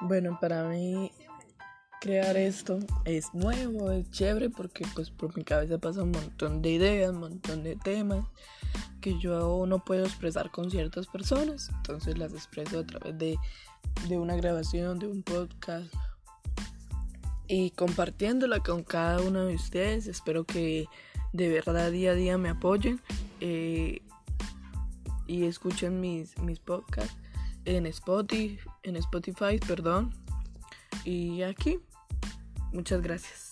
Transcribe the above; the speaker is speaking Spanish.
Bueno, para mí crear esto es nuevo, es chévere porque pues por mi cabeza pasa un montón de ideas, un montón de temas que yo no puedo expresar con ciertas personas, entonces las expreso a través de, de una grabación, de un podcast y compartiéndola con cada uno de ustedes. Espero que de verdad día a día me apoyen eh, y escuchen mis, mis podcasts en Spotify, en Spotify, perdón. Y aquí, muchas gracias.